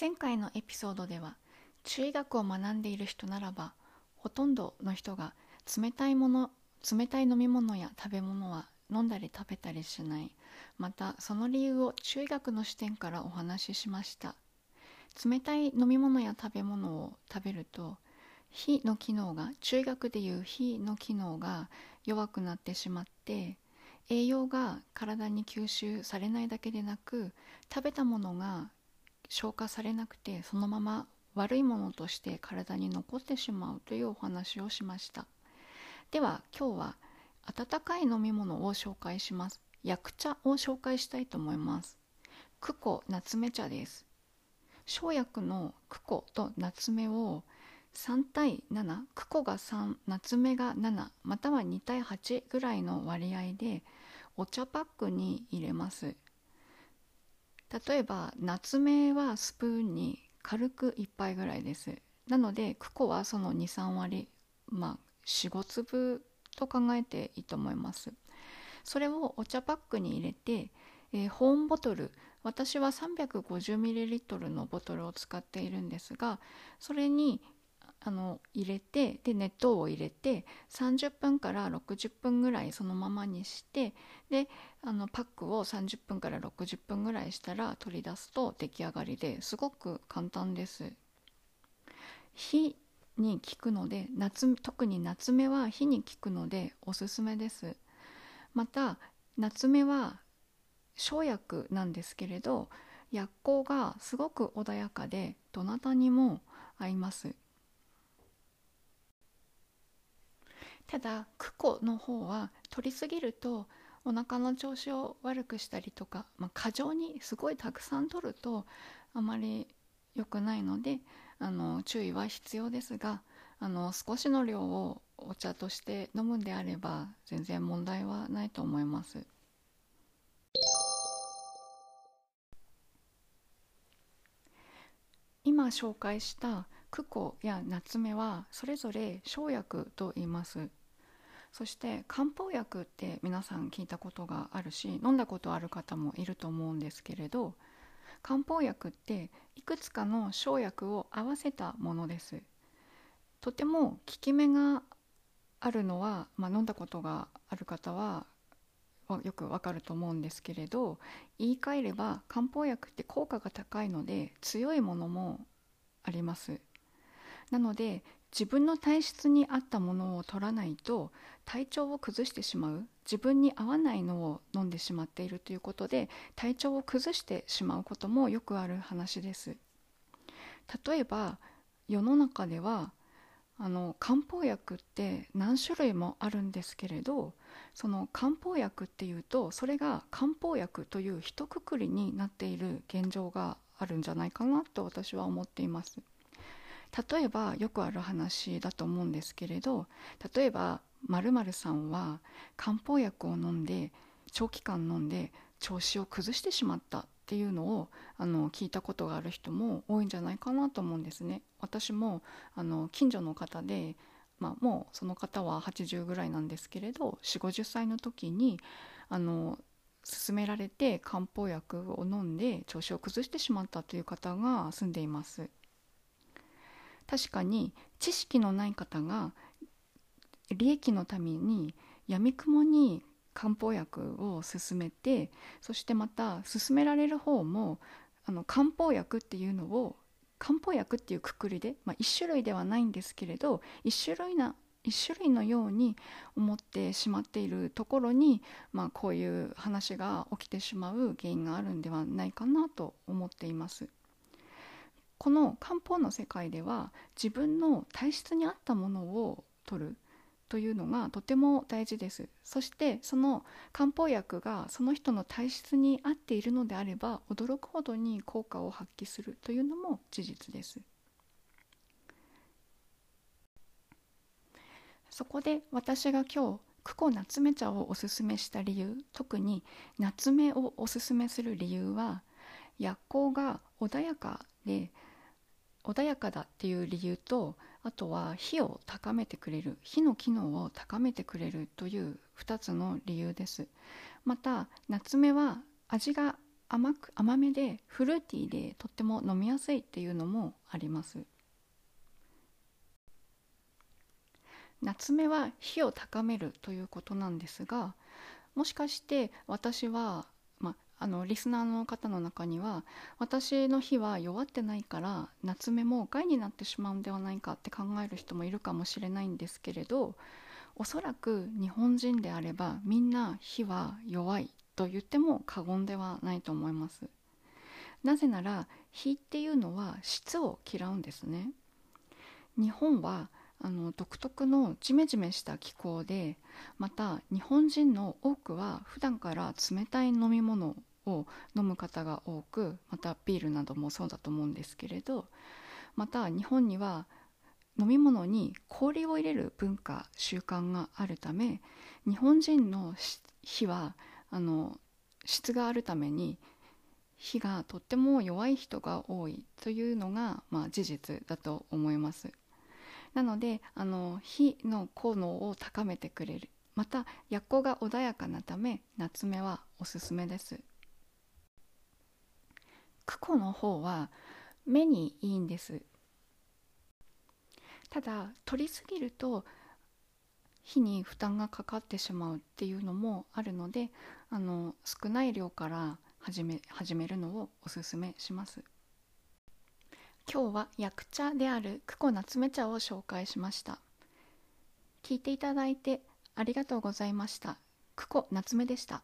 前回のエピソードでは中医学を学んでいる人ならばほとんどの人が冷たいもの冷たい飲み物や食べ物は飲んだり食べたりしない。またその理由を中医学の視点からお話ししました。冷たい飲み物や食べ物を食べると火の機能が中医学でいう火の機能が弱くなってしまって栄養が体に吸収されないだけでなく食べたものが消化されなくてそのまま悪いものとして体に残ってしまうというお話をしました。では今日は温かい飲み物を紹介します。薬茶を紹介したいと思います。クコ夏目茶です。生薬のクコと夏目を3対7クコが3夏目が7または2対8ぐらいの割合でお茶パックに入れます。例えば夏目はスプーンに軽く1杯ぐらいです。なのでクコはその23割まあ45粒と考えていいと思います。それをお茶パックに入れて、えー、保温ボトル私は 350ml のボトルを使っているんですがそれにあの入れてで熱湯を入れて30分から60分ぐらいそのままにしてであのパックを30分から60分ぐらいしたら取り出すと出来上がりですごく簡単です。火に効くので夏特に夏目は火に効くのでおすすめです。また夏目は生薬なんですけれど薬効がすごく穏やかでどなたにも合います。ただクコの方は取りすぎるとお腹の調子を悪くしたりとか、まあ、過剰にすごいたくさん取るとあまり良くないのであの注意は必要ですがあの少しの量をお茶として飲むんであれば全然問題はないと思います。今紹介したクコや夏目はそれぞれ生薬と言いますそして漢方薬って皆さん聞いたことがあるし飲んだことある方もいると思うんですけれど漢方薬っていくつかの生薬を合わせたものです。とても効き目があるのは、まあ、飲んだことがある方はよくわかると思うんですけれど言い換えれば漢方薬って効果が高いので強いものもあります。なので自分の体質に合ったものを取らないと体調を崩してしまう自分に合わないのを飲んでしまっているということで体調を崩してしまうこともよくある話です例えば世の中ではあの漢方薬って何種類もあるんですけれどその漢方薬っていうとそれが漢方薬という一括りになっている現状があるんじゃないかなと私は思っています。例えばよくある話だと思うんですけれど例えば〇〇さんは漢方薬を飲んで長期間飲んで調子を崩してしまったっていうのをあの聞いたことがある人も多いんじゃないかなと思うんですね。私もあの近所の方で、まあ、もうその方は80ぐらいなんですけれど4 5 0歳の時にあの勧められて漢方薬を飲んで調子を崩してしまったという方が住んでいます。確かに知識のない方が利益のためにやみくもに漢方薬を勧めてそしてまた勧められる方もあの漢方薬っていうのを漢方薬っていうくくりで、まあ、1種類ではないんですけれど1種類な1種類のように思ってしまっているところに、まあ、こういう話が起きてしまう原因があるんではないかなと思っています。この漢方の世界では自分の体質に合ったものを取るというのがとても大事です。そしてその漢方薬がその人の体質に合っているのであれば驚くほどに効果を発揮するというのも事実です。そこで私が今日クコ夏目茶をおすすめした理由特に夏目をおすすめする理由は薬効が穏やかで穏やかだっていう理由とあとは火を高めてくれる火の機能を高めてくれるという2つの理由です。また夏目は味が甘く甘めでフルーティーでとっても飲みやすいっていうのもあります。夏目は火を高めるということなんですがもしかして私は、あのリスナーの方の中には私の火は弱ってないから夏目も害になってしまうんではないかって考える人もいるかもしれないんですけれどおそらく日本人であればみんな火は弱いと言っても過言ではないと思います。なぜなら火っていうのは湿を嫌うんですね。日本はあの独特のジメジメした気候でまた日本人の多くは普段から冷たい飲み物を飲む方が多くまたビールなどもそうだと思うんですけれどまた日本には飲み物に氷を入れる文化習慣があるため日本人の火はあの質があるために火がとっても弱い人が多いというのが、まあ、事実だと思います。なのであの火の効能を高めてくれる。また薬効が穏やかなため夏目はおすすめです。クコの方は目にいいんです。ただ取りすぎると火に負担がかかってしまうっていうのもあるのであの少ない量から始め始めるのをおすすめします。今日は薬茶であるクコ夏目茶を紹介しました。聞いていただいてありがとうございました。クコ夏目でした。